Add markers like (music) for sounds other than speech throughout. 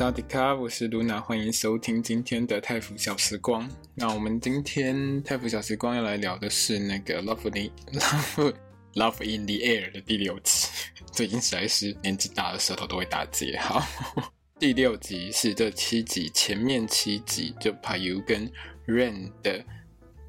萨瓦迪卡，我是露娜，欢迎收听今天的泰腐小时光。那我们今天泰腐小时光要来聊的是那个《Love in (laughs) Love Love in the Air》的第六集。(laughs) 最近实在是年纪大了，舌头都会打结。好，第六集是这七集前面七集就 PayU 跟 Rain 的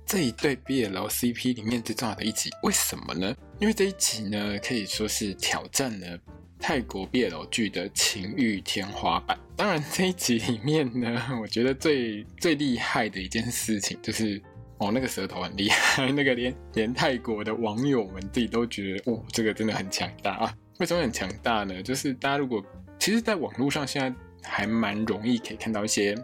这一对 BL CP 里面最重要的一集。为什么呢？因为这一集呢，可以说是挑战了。泰国 BL 剧的情欲天花板。当然，这一集里面呢，(laughs) 我觉得最最厉害的一件事情就是，哦，那个舌头很厉害，(laughs) 那个连连泰国的网友们自己都觉得，哦，这个真的很强大啊！为什么很强大呢？就是大家如果其实，在网络上现在还蛮容易可以看到一些，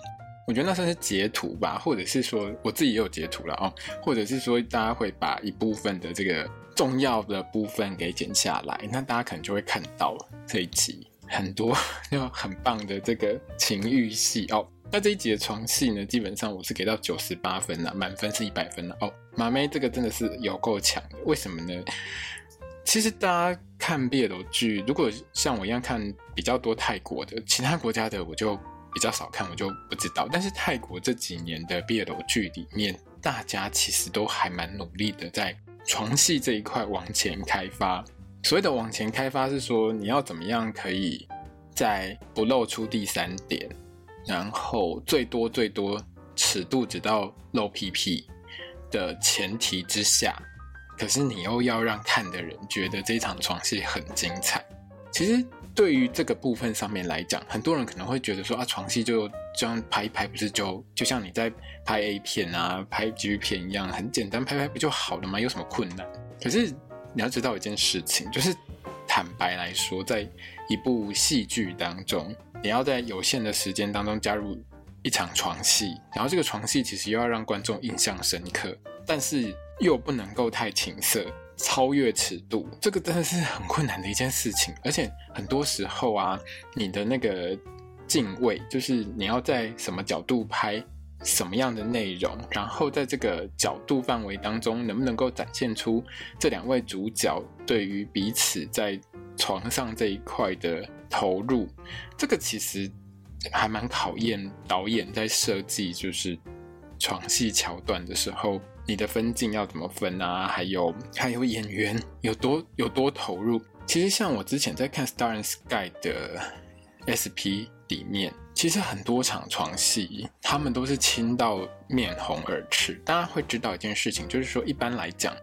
我觉得那算是截图吧，或者是说我自己也有截图了哦，或者是说大家会把一部分的这个。重要的部分给剪下来，那大家可能就会看到这一集很多 (laughs) 就很棒的这个情欲戏哦。那这一集的床戏呢，基本上我是给到九十八分了，满分是一百分了哦。马妹这个真的是有够强的，为什么呢？其实大家看 BL 剧，如果像我一样看比较多泰国的，其他国家的我就比较少看，我就不知道。但是泰国这几年的 BL 剧里面，大家其实都还蛮努力的在。床戏这一块往前开发，所谓的往前开发是说你要怎么样可以在不露出第三点，然后最多最多尺度只到露屁屁的前提之下，可是你又要让看的人觉得这场床戏很精彩。其实对于这个部分上面来讲，很多人可能会觉得说啊，床戏就这样拍一拍，不是就就像你在。拍 A 片啊，拍 G 片一样，很简单，拍拍不就好了吗？有什么困难？可是你要知道一件事情，就是坦白来说，在一部戏剧当中，你要在有限的时间当中加入一场床戏，然后这个床戏其实又要让观众印象深刻，但是又不能够太情色，超越尺度，这个真的是很困难的一件事情。而且很多时候啊，你的那个镜位，就是你要在什么角度拍。什么样的内容，然后在这个角度范围当中，能不能够展现出这两位主角对于彼此在床上这一块的投入？这个其实还蛮考验导演在设计就是床戏桥段的时候，你的分镜要怎么分啊？还有还有演员有多有多投入？其实像我之前在看《Star and Sky》的 SP 里面。其实很多场床戏，他们都是亲到面红耳赤。大家会知道一件事情，就是说一般来讲，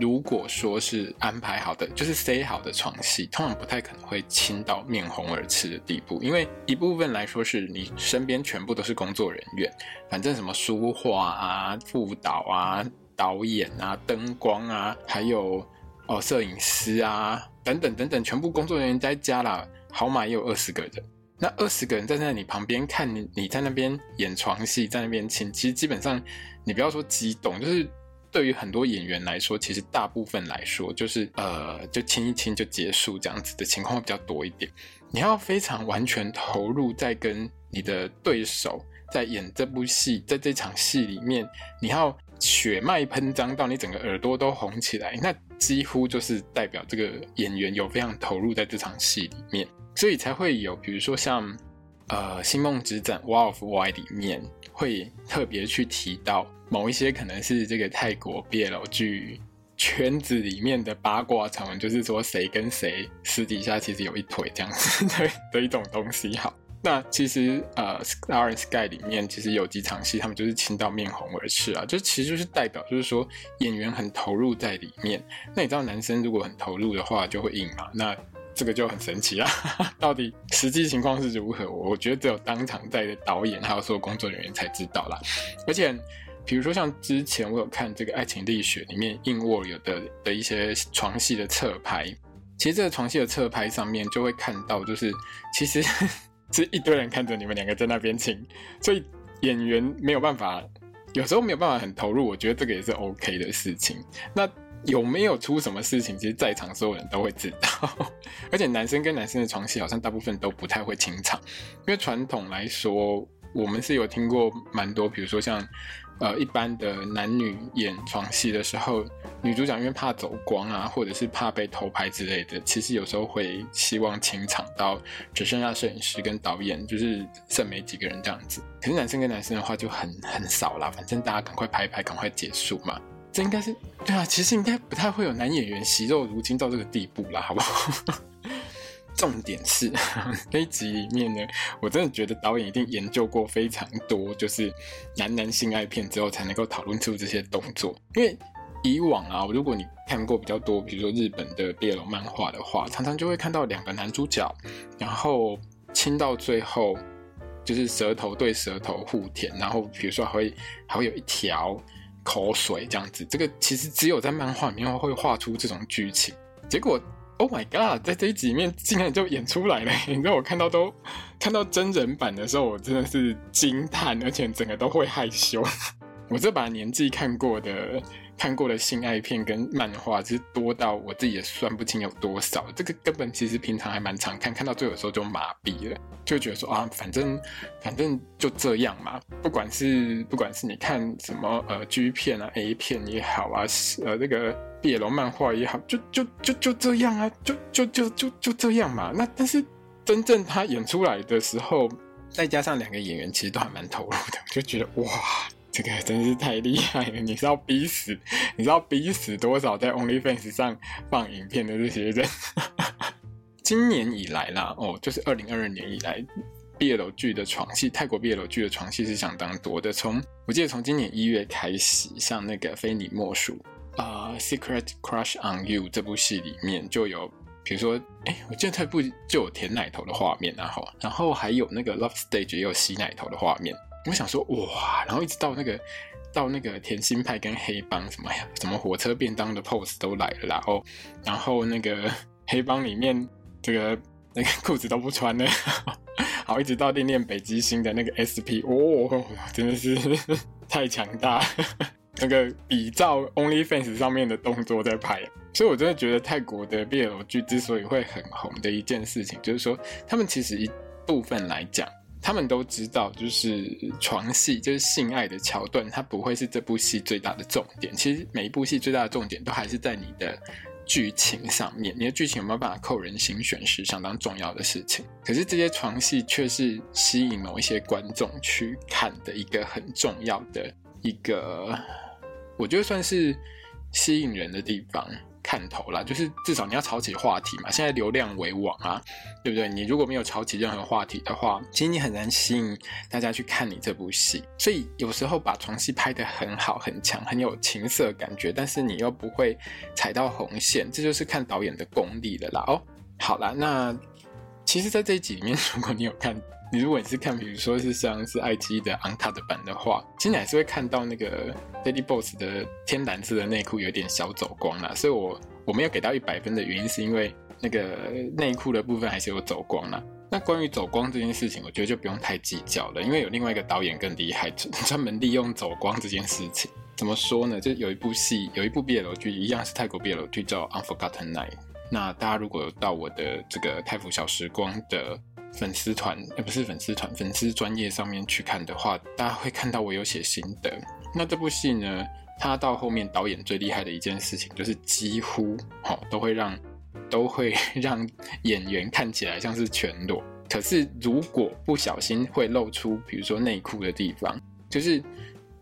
如果说是安排好的，就是塞好的床戏，通常不太可能会亲到面红耳赤的地步。因为一部分来说是你身边全部都是工作人员，反正什么书画啊、副导啊、导演啊、灯光啊，还有哦摄影师啊等等等等，全部工作人员在家啦，好码也有二十个人。那二十个人站在你旁边看你，你在那边演床戏，在那边亲，其实基本上你不要说激动，就是对于很多演员来说，其实大部分来说就是呃，就亲一亲就结束这样子的情况会比较多一点。你要非常完全投入在跟你的对手在演这部戏，在这场戏里面，你要血脉喷张到你整个耳朵都红起来，那几乎就是代表这个演员有非常投入在这场戏里面。所以才会有，比如说像，呃，《星梦之战》War of why 里面会特别去提到某一些可能是这个泰国 BL 剧圈子里面的八卦传闻，就是说谁跟谁私底下其实有一腿这样子 (laughs) 的的一种东西。好，那其实呃，《，Sara Sky》里面其实有几场戏，他们就是亲到面红耳赤啊，就其实就是代表就是说演员很投入在里面。那你知道男生如果很投入的话就会硬嘛？那这个就很神奇啦！(laughs) 到底实际情况是如何？我觉得只有当场在的导演还有所有工作人员才知道啦。而且，比如说像之前我有看这个《爱情力学》里面硬卧有的的一些床戏的侧拍，其实这个床戏的侧拍上面就会看到，就是其实 (laughs) 是一堆人看着你们两个在那边亲，所以演员没有办法有时候没有办法很投入，我觉得这个也是 OK 的事情。那有没有出什么事情？其实在场所有人都会知道。而且男生跟男生的床戏好像大部分都不太会清场，因为传统来说，我们是有听过蛮多，比如说像呃一般的男女演床戏的时候，女主角因为怕走光啊，或者是怕被偷拍之类的，其实有时候会希望清场到只剩下摄影师跟导演，就是剩没几个人这样子。可是男生跟男生的话就很很少啦，反正大家赶快拍一拍，赶快结束嘛。这应该是对啊，其实应该不太会有男演员惜肉如金到这个地步啦，好不好？(laughs) 重点是那一集里面呢，我真的觉得导演一定研究过非常多，就是男男性爱片之后才能够讨论出这些动作。因为以往啊，如果你看过比较多，比如说日本的 BL 漫画的话，常常就会看到两个男主角，然后亲到最后就是舌头对舌头互舔，然后比如说还会还会有一条。口水这样子，这个其实只有在漫画里面会画出这种剧情。结果，Oh my God，在这一集里面竟然就演出来了！你知道我看到都看到真人版的时候，我真的是惊叹，而且整个都会害羞。(laughs) 我这把年纪看过的。看过的性爱片跟漫画，其实多到我自己也算不清有多少。这个根本其实平常还蛮常看，看到最后的时候就麻痹了，就觉得说啊，反正反正就这样嘛。不管是不管是你看什么呃 G 片啊 A 片也好啊，呃那个 BL 漫画也好，就就就就这样啊，就就就就就这样嘛。那但是真正他演出来的时候，再加上两个演员其实都还蛮投入的，就觉得哇。这个真是太厉害了！你知道逼死，你知道逼死多少在 OnlyFans 上放影片的这些人？(laughs) 今年以来啦，哦，就是二零二二年以来毕业楼剧的床戏，泰国毕业楼剧的床戏是相当多的。从我记得从今年一月开始，像那个非你莫属啊，《Secret Crush on You》这部戏里面就有，比如说，哎，我记得这部就有舔奶头的画面，然后，然后还有那个 Love Stage 也有吸奶头的画面。我想说哇，然后一直到那个到那个甜心派跟黑帮什么呀，什么火车便当的 pose 都来了，然后然后那个黑帮里面这个那个裤子都不穿了，好，一直到恋恋北极星的那个 SP，哦，真的是太强大，那个比照 OnlyFans 上面的动作在拍，所以我真的觉得泰国的 BL 剧之所以会很红的一件事情，就是说他们其实一部分来讲。他们都知道，就是床戏，就是性爱的桥段，它不会是这部戏最大的重点。其实每一部戏最大的重点都还是在你的剧情上面。你的剧情有没有办法扣人心弦，是相当重要的事情。可是这些床戏却是吸引某一些观众去看的一个很重要的一个，我觉得算是吸引人的地方。看头啦，就是至少你要炒起话题嘛。现在流量为王啊，对不对？你如果没有炒起任何话题的话，其实你很难吸引大家去看你这部戏。所以有时候把床戏拍得很好、很强、很有情色感觉，但是你又不会踩到红线，这就是看导演的功力了啦。哦，好啦，那其实，在这一集里面，(laughs) 如果你有看。你如果你是看，比如说是像是爱奇艺的 uncut 版的话，其实你还是会看到那个 Lady Boss 的天蓝色的内裤有点小走光啦。所以我我没有给到一百分的原因，是因为那个内裤的部分还是有走光啦。那关于走光这件事情，我觉得就不用太计较了，因为有另外一个导演更厉害，专门利用走光这件事情。怎么说呢？(laughs) 就有一部戏，有一部 BL 剧，一样是泰国 BL 剧，叫 Unforgotten Night。那大家如果到我的这个泰服小时光的。粉丝团，呃，不是粉丝团，粉丝专业上面去看的话，大家会看到我有写心得。那这部戏呢，它到后面导演最厉害的一件事情，就是几乎齁都会让都会 (laughs) 让演员看起来像是全裸。可是如果不小心会露出，比如说内裤的地方，就是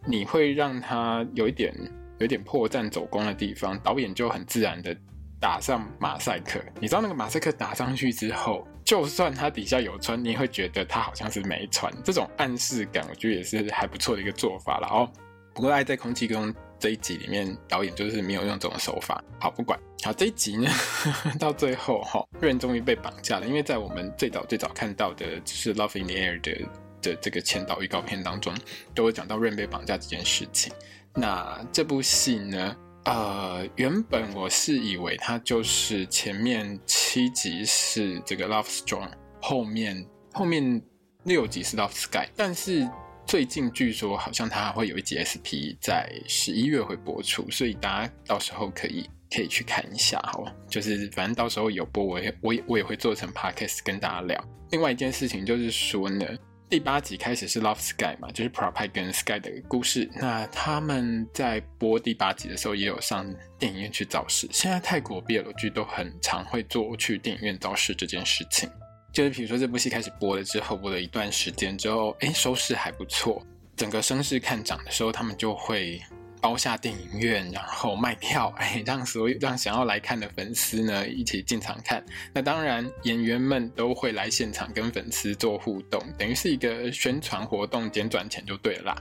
你会让他有一点有一点破绽走光的地方，导演就很自然的打上马赛克。你知道那个马赛克打上去之后。就算他底下有穿，你会觉得他好像是没穿，这种暗示感，我觉得也是还不错的一个做法了哦。不过《爱在空气中》这一集里面，导演就是没有用这种手法。好，不管。好，这一集呢，(laughs) 到最后哈，润终于被绑架了，因为在我们最早最早看到的就是《Love in the Air》的的这个前导预告片当中，都会讲到润被绑架这件事情。那这部戏呢？呃，原本我是以为它就是前面七集是这个 Love Strong，后面后面六集是 Love Sky，但是最近据说好像它会有一集 SP 在十一月会播出，所以大家到时候可以可以去看一下，好？就是反正到时候有播，我也我也我也会做成 podcast 跟大家聊。另外一件事情就是说呢。第八集开始是 Love Sky 嘛，就是 Prapai 跟 Sky 的故事。那他们在播第八集的时候，也有上电影院去造势。现在泰国 BL 剧都很常会做去电影院造势这件事情。就是比如说这部戏开始播了之后，播了一段时间之后，哎，收视还不错，整个声势看涨的时候，他们就会。包下电影院，然后卖票，(laughs) 哎，让所有让想要来看的粉丝呢一起进场看。那当然，演员们都会来现场跟粉丝做互动，等于是一个宣传活动兼赚钱就对了啦。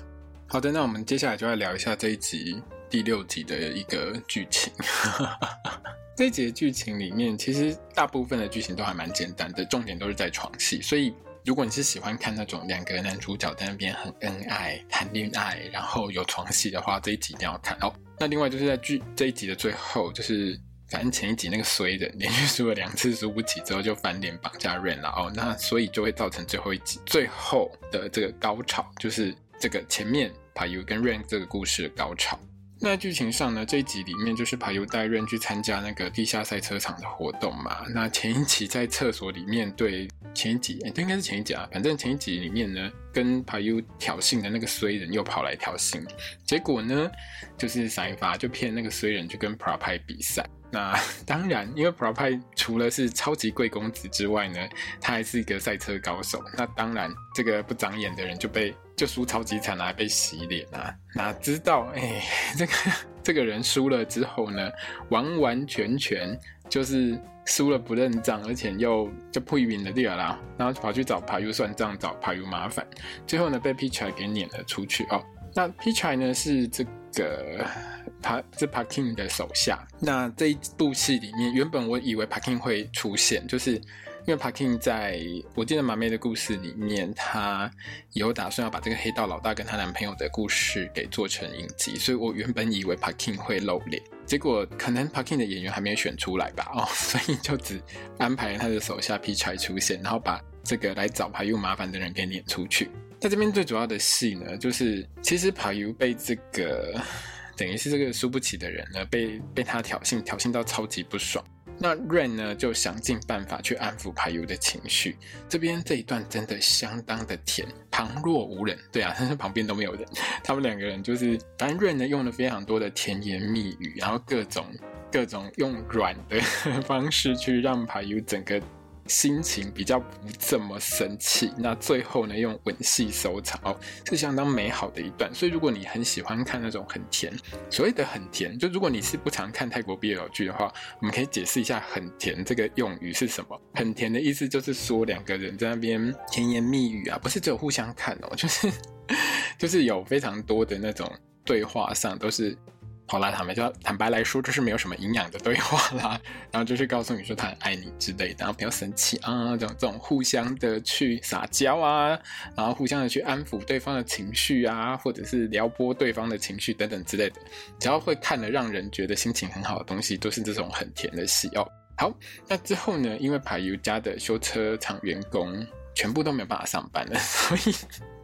好的，那我们接下来就来聊一下这一集第六集的一个剧情。(laughs) 这一集的剧情里面，其实大部分的剧情都还蛮简单的，重点都是在床戏，所以。如果你是喜欢看那种两个男主角在那边很恩爱、谈恋爱，然后有床戏的话，这一集一定要看哦。那另外就是在剧这一集的最后，就是反正前一集那个衰人连续输了两次输不起之后，就翻脸绑架 Rain 了哦。那所以就会造成最后一集最后的这个高潮，就是这个前面 PayU 跟 Rain 这个故事的高潮。在剧情上呢，这一集里面就是 PayU 带 Rain 去参加那个地下赛车场的活动嘛。那前一集在厕所里面对前一集，哎，这应该是前一集啊。反正前一集里面呢，跟帕尤挑衅的那个衰人又跑来挑衅，结果呢，就是赛发就骗那个衰人去跟 Prapay 比赛。那 (laughs) 当然，因为 Pro 派除了是超级贵公子之外呢，他还是一个赛车高手。那当然，这个不长眼的人就被。就输超级惨啊，被洗脸啊！哪知道哎、(laughs) 这个这个人输了之后呢，完完全全就是输了不认账，而且又就不赢了掉啦，然后跑去找 p a u 算账，找 p a u 麻烦，最后呢被 Pichai 给撵了出去哦。那 Pichai 呢是这个他是 Parkin 的手下。那这一部戏里面，原本我以为 Parkin 会出现，就是。因为 Parkin 在我记得马妹的故事里面，他有打算要把这个黑道老大跟她男朋友的故事给做成影集，所以我原本以为 Parkin 会露脸，结果可能 Parkin 的演员还没有选出来吧，哦，(laughs) 所以就只安排了他的手下 Pichai 出现，然后把这个来找 PayU 麻烦的人给撵出去。在这边最主要的戏呢，就是其实 PayU 被这个等于是这个输不起的人呢，被被他挑衅，挑衅到超级不爽。那 Rain 呢，就想尽办法去安抚 PayU 的情绪。这边这一段真的相当的甜，旁若无人。对啊，但 (laughs) 是旁边都没有人。他们两个人就是，反正 Rain 呢用了非常多的甜言蜜语，然后各种各种用软的方式去让 PayU 整个。心情比较不这么生气，那最后呢，用吻戏收场哦，是相当美好的一段。所以如果你很喜欢看那种很甜，所谓的很甜，就如果你是不常看泰国 BL 剧的话，我们可以解释一下很甜这个用语是什么。很甜的意思就是说两个人在那边甜言蜜语啊，不是只有互相看哦，就是 (laughs) 就是有非常多的那种对话上都是。好啦，坦白就坦白来说，这是没有什么营养的对话啦。然后就是告诉你说他很爱你之类的，然后不要生气啊，这种这种互相的去撒娇啊，然后互相的去安抚对方的情绪啊，或者是撩拨对方的情绪等等之类的，只要会看了让人觉得心情很好的东西，都是这种很甜的戏哦。好，那之后呢，因为排油家的修车厂员工全部都没有办法上班了，(laughs) 所以。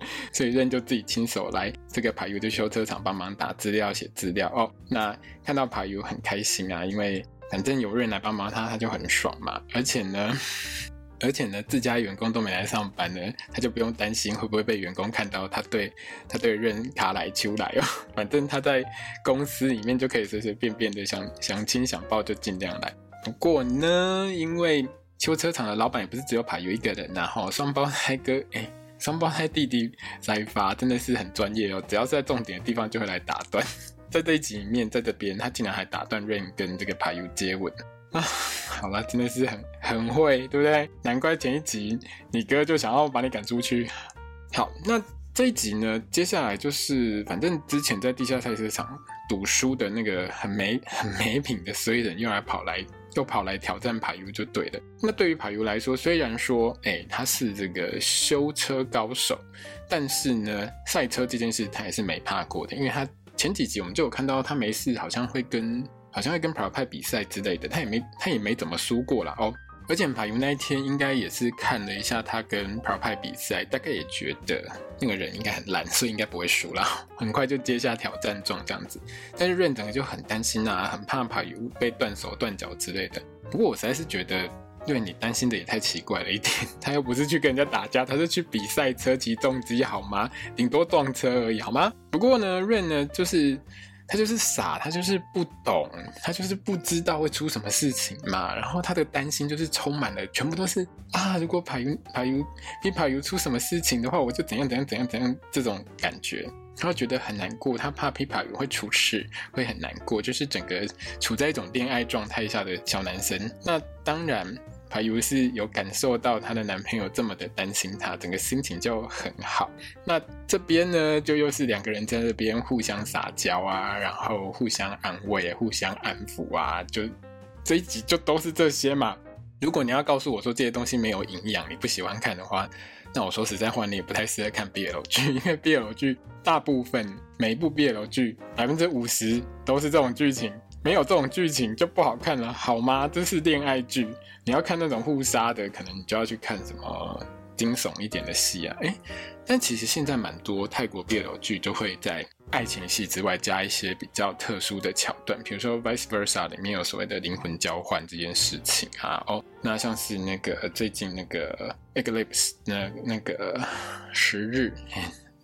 (laughs) 所以任就自己亲手来这个 PayU 的修车厂帮忙打资料、写资料哦。那看到 PayU 很开心啊，因为反正有任来帮忙他，他就很爽嘛。而且呢，(laughs) 而且呢，自家员工都没来上班呢，他就不用担心会不会被员工看到他对他对任卡来秋来哦。反正他在公司里面就可以随随便便的想想亲想抱就尽量来。不过呢，因为修车厂的老板也不是只有 pa 有一个人呐，哈，双胞胎哥 (laughs) 哎。双胞胎弟弟赛发真的是很专业哦，只要是在重点的地方就会来打断。(laughs) 在这一集里面，在这边他竟然还打断 Rain 跟这个 pa 有接吻 (laughs) 啊！好了，真的是很很会，对不对？难怪前一集你哥就想要把你赶出去。好，那这一集呢，接下来就是反正之前在地下赛车场赌输的那个很没很没品的衰人又来跑来。又跑来挑战 PayU 就对了。那对于 PayU 来说，虽然说，哎、他是这个修车高手，但是呢，赛车这件事他也是没怕过的。因为他前几集我们就有看到他没事，好像会跟好像会跟 Prapay 比赛之类的，他也没他也没怎么输过啦哦。而且帕尤那一天应该也是看了一下他跟 Prapite 比赛，大概也觉得那个人应该很烂，所以应该不会输啦。很快就接下挑战状这样子。但是 Rain 整个就很担心啊，很怕帕尤被断手断脚之类的。不过我实在是觉得，因为你担心的也太奇怪了一点。(laughs) 他又不是去跟人家打架，他是去比赛车骑重机好吗？顶多撞车而已好吗？不过呢，Rain 呢就是。他就是傻，他就是不懂，他就是不知道会出什么事情嘛。然后他的担心就是充满了，全部都是啊，如果帕尤帕尤比帕尤出什么事情的话，我就怎样怎样怎样怎样这种感觉。然后觉得很难过，他怕皮帕尤会出事，会很难过，就是整个处在一种恋爱状态下的小男生。那当然。还以为是有感受到她的男朋友这么的担心她，整个心情就很好。那这边呢，就又是两个人在这边互相撒娇啊，然后互相安慰、互相安抚啊，就这一集就都是这些嘛。如果你要告诉我说这些东西没有营养，你不喜欢看的话，那我说实在话，你也不太适合看 BL 剧，因为 BL 剧大部分每一部 BL 剧百分之五十都是这种剧情。没有这种剧情就不好看了，好吗？这是恋爱剧，你要看那种互杀的，可能你就要去看什么惊悚一点的戏啊。诶，但其实现在蛮多泰国 BL 剧就会在爱情戏之外加一些比较特殊的桥段，比如说《Vice Versa》里面有所谓的灵魂交换这件事情啊。哦，那像是那个最近那个《Eclipse》那那个十日。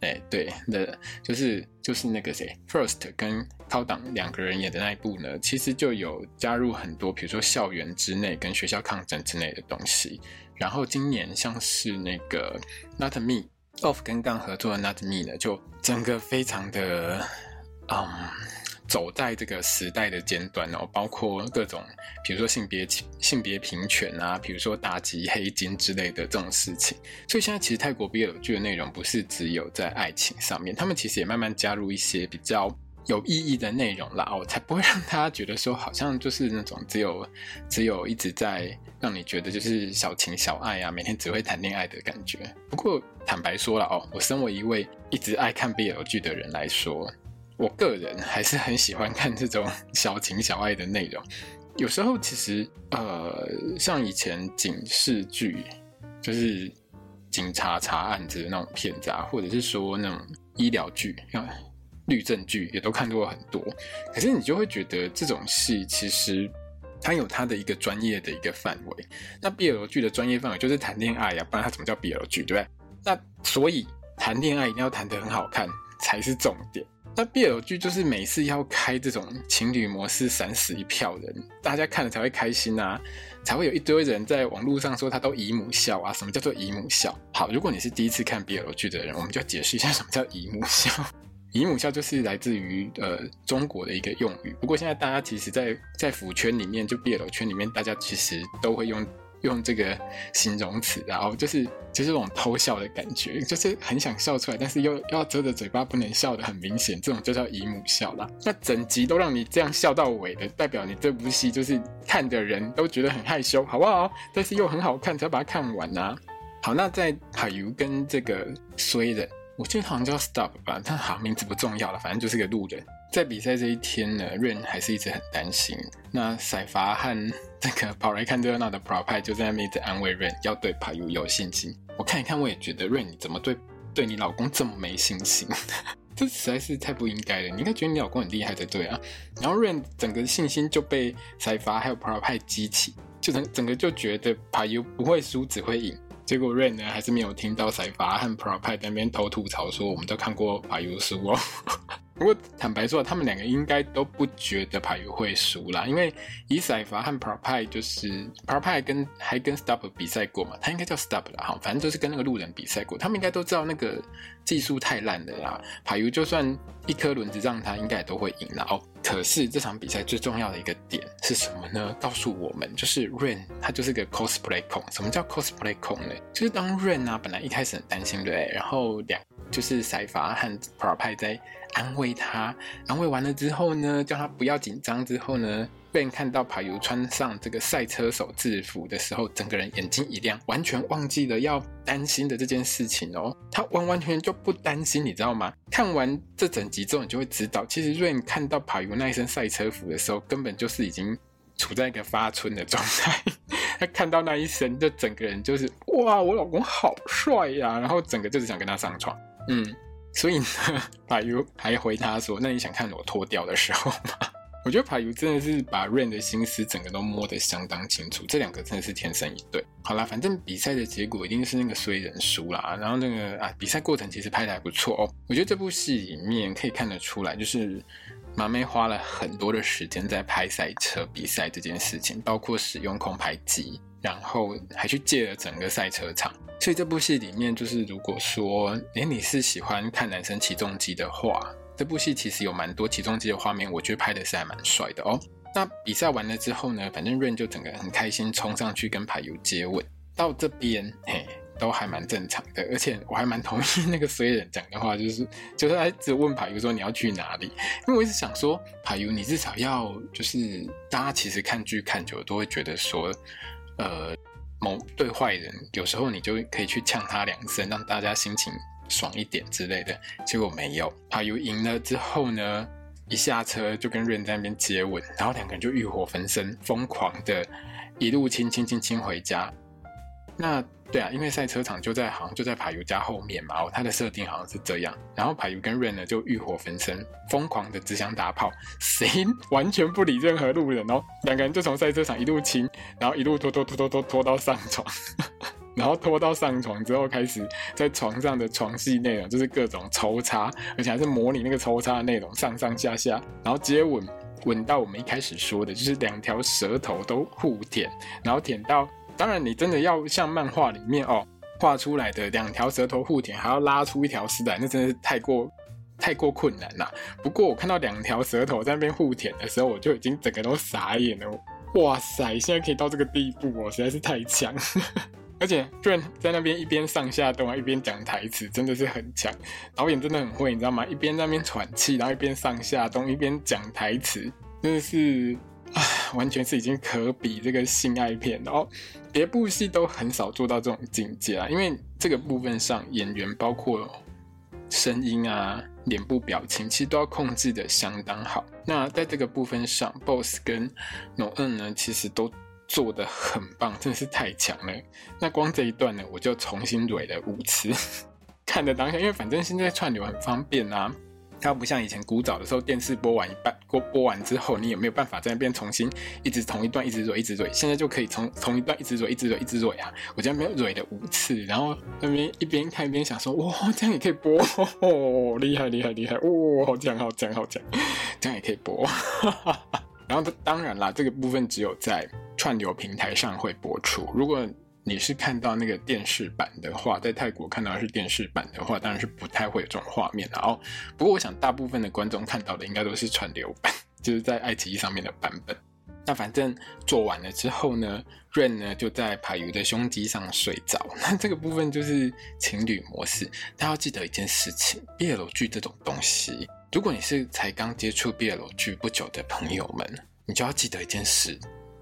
哎、对的，就是就是那个谁，First 跟高党两个人演的那一部呢，其实就有加入很多，比如说校园之内跟学校抗争之类的东西。然后今年像是那个 Not Me，Off 跟杠合作的 Not Me 呢，就整个非常的，嗯。走在这个时代的尖端哦，包括各种，比如说性别性别平权啊，比如说打击黑金之类的这种事情。所以现在其实泰国 BL 剧的内容不是只有在爱情上面，他们其实也慢慢加入一些比较有意义的内容啦，哦，才不会让大家觉得说好像就是那种只有只有一直在让你觉得就是小情小爱啊，每天只会谈恋爱的感觉。不过坦白说了哦，我身为一位一直爱看 BL 剧的人来说。我个人还是很喜欢看这种 (laughs) 小情小爱的内容。有时候其实，呃，像以前警视剧，就是警察查案子的那种片子啊，或者是说那种医疗剧，像律政剧，也都看过很多。可是你就会觉得这种戏其实它有它的一个专业的一个范围。那 BL 剧的专业范围就是谈恋爱呀，不然它怎么叫 BL 剧，对不对？那所以谈恋爱一定要谈得很好看才是重点。那 BL 剧就是每次要开这种情侣模式，闪死一票人，大家看了才会开心啊，才会有一堆人在网络上说他都姨母笑啊。什么叫做姨母笑？好，如果你是第一次看 BL 剧的人，我们就解释一下什么叫姨母笑。姨母笑就是来自于呃中国的一个用语，不过现在大家其实在在腐圈里面，就 BL 圈里面，大家其实都会用。用这个形容词，然后就是就是这种偷笑的感觉，就是很想笑出来，但是又要遮着嘴巴不能笑得很明显，这种就叫姨母笑啦。那整集都让你这样笑到尾的，代表你这部戏就是看的人都觉得很害羞，好不好？但是又很好看，才把它看完呐、好，那在帕尤跟这个衰人，我记得好像叫 Stop 吧，但好名字不重要了，反正就是个路人。在比赛这一天呢，Rain 还是一直很担心。那赛发和这个跑来看热闹的 Prapite 就在那边一直安慰 Rain，要对帕尤有信心。我看一看，我也觉得 Rain 你怎么对 (laughs) 对你老公这么没信心？这实在是太不应该了。你应该觉得你老公很厉害才对啊。然后 Rain 整个信心就被赛发还有 Prapite 激起，就整整个就觉得帕尤不会输，只会赢。结果 Rain 呢还是没有听到赛发和 Prapite 在那边偷吐槽说，我们都看过帕尤输哦。不过坦白说，他们两个应该都不觉得帕尤会输啦，因为伊赛法和 p r o p i 就是 p r o p i 跟还跟 Stop 比赛过嘛，他应该叫 Stop 啦，哈，反正就是跟那个路人比赛过，他们应该都知道那个技术太烂了啦，帕尤就算一颗轮子让他，应该也都会赢啦。哦，可是这场比赛最重要的一个点是什么呢？告诉我们，就是 Rain 他就是个 cosplay 控。什么叫 cosplay 控呢？就是当 Rain 啊，本来一开始很担心，对，然后两就是赛法和 Prapai 在。安慰他，安慰完了之后呢，叫他不要紧张。之后呢，被人看到帕尤穿上这个赛车手制服的时候，整个人眼睛一亮，完全忘记了要担心的这件事情哦。他完完全全就不担心，你知道吗？看完这整集之后，你就会知道，其实 Rain 看到帕尤那一身赛车服的时候，根本就是已经处在一个发春的状态。他看到那一身，就整个人就是哇，我老公好帅呀、然后整个就是想跟他上床，嗯，所以呢，帕尤还回他说，那你想看我脱掉的时候吗？我觉得帕尤真的是把 Rain 的心思整个都摸得相当清楚，这两个真的是天生一对。好啦，反正比赛的结果一定是那个衰人输啦。然后那个啊，比赛过程其实拍得还不错哦。我觉得这部戏里面可以看得出来，就是麻妹花了很多的时间在拍赛车比赛这件事情，包括使用空拍机，然后还去借了整个赛车场。所以这部戏里面，就是如果说，诶，你是喜欢看男生起重机的话。这部戏其实有蛮多起重机的画面，我觉得拍的是还蛮帅的哦。那比赛完了之后呢，反正 Rain 就整个很开心冲上去跟帕尤接吻，到这边嘿都还蛮正常的，而且我还蛮同意那个衰人讲的话，就是就是他一直问帕尤说你要去哪里，因为我一直想说帕尤你至少要就是大家其实看剧看久了都会觉得说，呃，某对坏人有时候你就可以去呛他两声，让大家心情。爽一点之类的，结果没有。帕尤赢了之后呢，一下车就跟 Rain 在那边接吻，然后两个人就欲火焚身，疯狂的一路亲亲亲亲回家。那对啊，因为赛车场就在好像就在排油家后面嘛，哦，他的设定好像是这样。然后排油跟 Rain 呢就欲火焚身，疯狂的只想打炮，谁完全不理任何路人哦。两个人就从赛车场一路亲，然后一路拖拖拖拖拖拖到上床。然后拖到上床之后，开始在床上的床戏内容就是各种抽插，而且还是模拟那个抽插的内容，上上下下，然后接吻，吻到我们一开始说的，就是两条舌头都互舔，然后舔到，当然你真的要像漫画里面哦画出来的两条舌头互舔，还要拉出一条丝来，那真的是太过太过困难了。不过我看到两条舌头在那边互舔的时候，我就已经整个都傻眼了。哇塞，现在可以到这个地步哦，实在是太强。而且 Rain 在那边一边上下动啊，一边讲台词，真的是很强。导演真的很会，你知道吗？一边在那边喘气，然后一边上下动，一边讲台词，真的是啊，完全是已经可比这个性爱片了哦。别部戏都很少做到这种境界啊，因为这个部分上演员包括声音啊、脸部表情，其实都要控制的相当好。那在这个部分上，Boss 跟 No 恩呢，其实都。做的很棒，真的是太强了。那光这一段呢，我就重新蕊了五次，(laughs) 看的当下，因为反正现在串流很方便啊，它不像以前古早的时候，电视播完一半，播播完之后，你有没有办法在那边重新一直同一段一直蕊一直蕊？现在就可以从同一段一直蕊一直蕊一直蕊啊！我竟然没有蕊了五次，然后那边一边看一边想说，哇，这样也可以播，哦，厉害厉害厉害，哇，好强好强好强，这样也可以播。(laughs) 然后当然啦，这个部分只有在串流平台上会播出。如果你是看到那个电视版的话，在泰国看到的是电视版的话，当然是不太会有这种画面了哦。不过我想大部分的观众看到的应该都是串流版，(laughs) 就是在爱奇艺上面的版本。那反正做完了之后呢，Rain 呢就在帕尤的胸肌上睡着。(laughs) 那这个部分就是情侣模式。大家要记得一件事情，BL 剧这种东西。如果你是才刚接触 BL 剧不久的朋友们，你就要记得一件事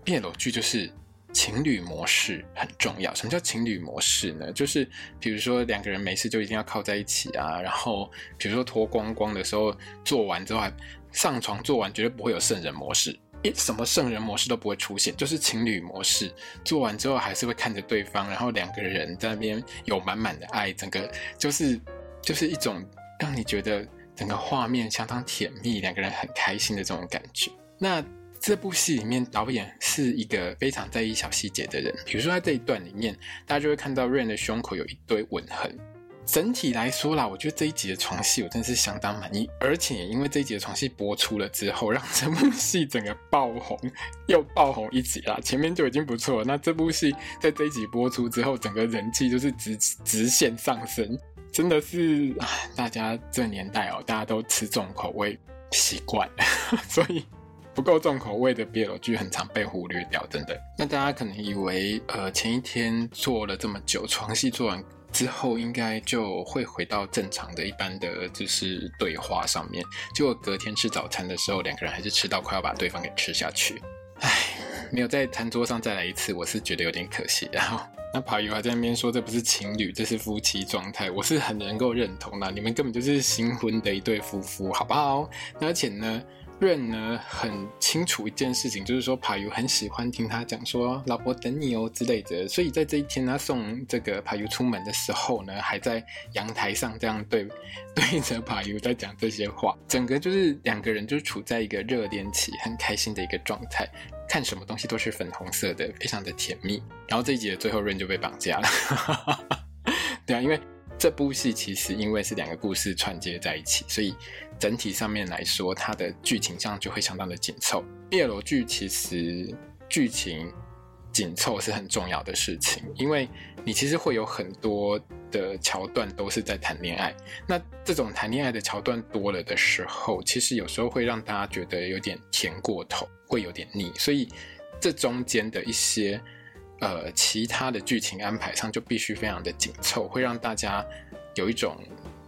：BL 剧就是情侣模式很重要。什么叫情侣模式呢？就是比如说两个人没事就一定要靠在一起啊，然后比如说脱光光的时候做完之后还上床做完绝对不会有圣人模式，一什么圣人模式都不会出现，就是情侣模式。做完之后还是会看着对方，然后两个人在那边有满满的爱，整个就是就是一种让你觉得。整个画面相当甜蜜，两个人很开心的这种感觉。那这部戏里面，导演是一个非常在意小细节的人。比如说在这一段里面，大家就会看到 Rain 的胸口有一堆吻痕。整体来说啦，我觉得这一集的床戏我真是相当满意。而且因为这一集的床戏播出了之后，让这部戏整个爆红，又爆红一集啦。前面就已经不错，那这部戏在这一集播出之后，整个人气就是直直线上升。真的是，大家这年代哦，大家都吃重口味习惯了，(laughs) 所以不够重口味的 BL 剧很常被忽略掉，真的。那大家可能以为，呃，前一天做了这么久床戏，做完之后应该就会回到正常的一般的就是对话上面，结果隔天吃早餐的时候，两个人还是吃到快要把对方给吃下去，唉，没有在餐桌上再来一次，我是觉得有点可惜，然后。那帕尤还在那边说，这不是情侣，这是夫妻状态，我是很能够认同的。你们根本就是新婚的一对夫妇，好不好？那而且呢润呢很清楚一件事情，就是说帕尤很喜欢听他讲说“老婆等你哦”之类的，所以在这一天他送这个帕尤出门的时候呢，还在阳台上这样对 (laughs) 对着帕尤在讲这些话，整个就是两个人就处在一个热恋期，很开心的一个状态，看什么东西都是粉红色的，非常的甜蜜。然后这一集的最后，润就被绑架了，(laughs) 对啊，因为。这部戏其实因为是两个故事串接在一起，所以整体上面来说，它的剧情上就会相当的紧凑。BL 剧其实剧情紧凑是很重要的事情，因为你其实会有很多的桥段都是在谈恋爱。那这种谈恋爱的桥段多了的时候，其实有时候会让大家觉得有点甜过头，会有点腻。所以这中间的一些。呃，其他的剧情安排上就必须非常的紧凑，会让大家有一种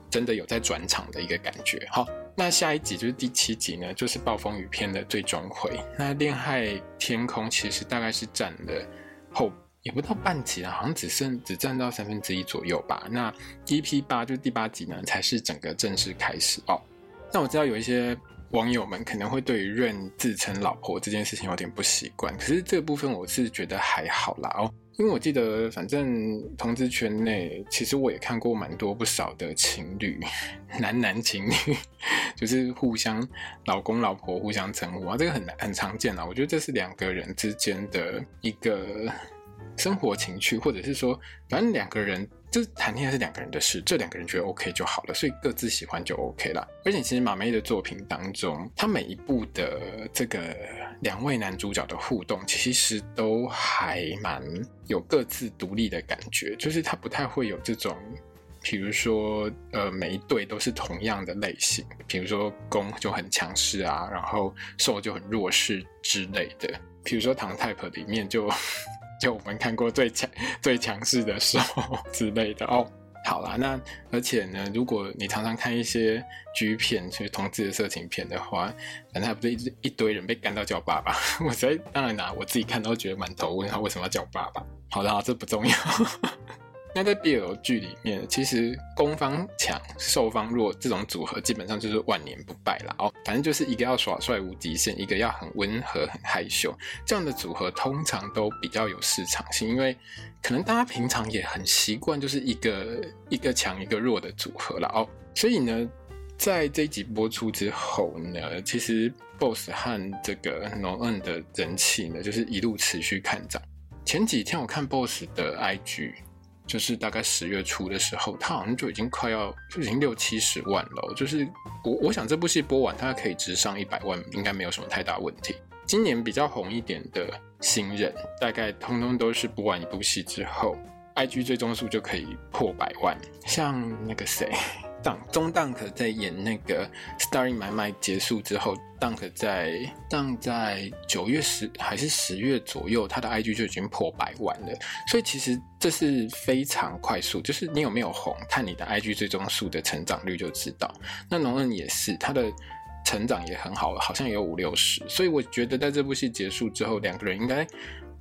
真的有在转场的一个感觉。好，那下一集就是第七集呢，就是暴风雨篇的最终回。那恋爱天空其实大概是占了后也不到半集了，好像只剩只占到三分之一左右吧。那 EP 八就是第八集呢，才是整个正式开始哦。那我知道有一些。网友们可能会对于润自称老婆这件事情有点不习惯，可是这部分我是觉得还好啦哦，因为我记得反正同志圈内，其实我也看过蛮多不少的情侣，(laughs) 男男情侣，(laughs) 就是互相老公老婆互相称呼啊，这个很很常见啦。我觉得这是两个人之间的一个生活情趣，或者是说，反正两个人。就是谈恋爱是两个人的事，这两个人觉得 OK 就好了，所以各自喜欢就 OK 了。而且其实马妹的作品当中，她每一部的这个两位男主角的互动，其实都还蛮有各自独立的感觉，就是他不太会有这种，比如说呃每一对都是同样的类型，比如说攻就很强势啊，然后受就很弱势之类的，比如说唐 type 里面就。就我们看过最强、最强势的时候 (laughs) 之类的哦。好啦，那而且呢，如果你常常看一些 G 片，就是同志的色情片的话，反正还不是一一堆人被干到叫爸爸。(laughs) 我实在当然啦，我自己看都觉得满头问他，为什么要叫爸爸？好啦，这不重要。那在 BL 剧里面，其实攻方强、受方弱这种组合基本上就是万年不败了哦。反正就是一个要耍帅无极限，一个要很温和很害羞，这样的组合通常都比较有市场性，因为可能大家平常也很习惯就是一个一个强一个弱的组合了哦。所以呢，在这一集播出之后呢，其实 BOSS 和这个 NONUN 的人气呢，就是一路持续看涨。前几天我看 BOSS 的 IG。就是大概十月初的时候，他好像就已经快要就已经六七十万了。就是我我想这部戏播完，他可以直上一百万，应该没有什么太大问题。今年比较红一点的新人，大概通通都是播完一部戏之后，IG 追踪数就可以破百万。像那个谁。中 Dunk 在演那个《Starry My Mind》结束之后，Dunk 在当在九月十还是十月左右，他的 IG 就已经破百万了。所以其实这是非常快速，就是你有没有红，看你的 IG 最终数的成长率就知道。那农恩也是，他的成长也很好，好像有五六十。所以我觉得在这部戏结束之后，两个人应该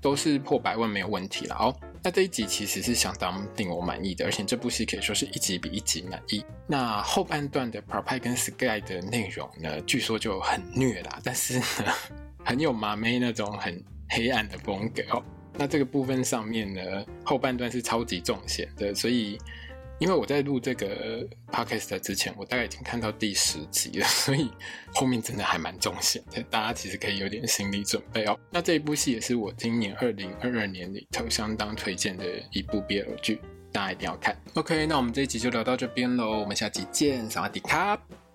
都是破百万没有问题了哦。那这一集其实是相当令我满意的，而且这部戏可以说是一集比一集满意。那后半段的 Propai 跟 Sky 的内容呢，据说就很虐啦，但是，(laughs) 很有妈咪那种很黑暗的风格哦。那这个部分上面呢，后半段是超级重险的，所以。因为我在录这个 podcast 之前，我大概已经看到第十集了，所以后面真的还蛮重险的，大家其实可以有点心理准备哦。那这一部戏也是我今年二零二二年里头相当推荐的一部 BL 剧，大家一定要看。OK，那我们这一集就聊到这边喽，我们下集见，萨瓦迪卡。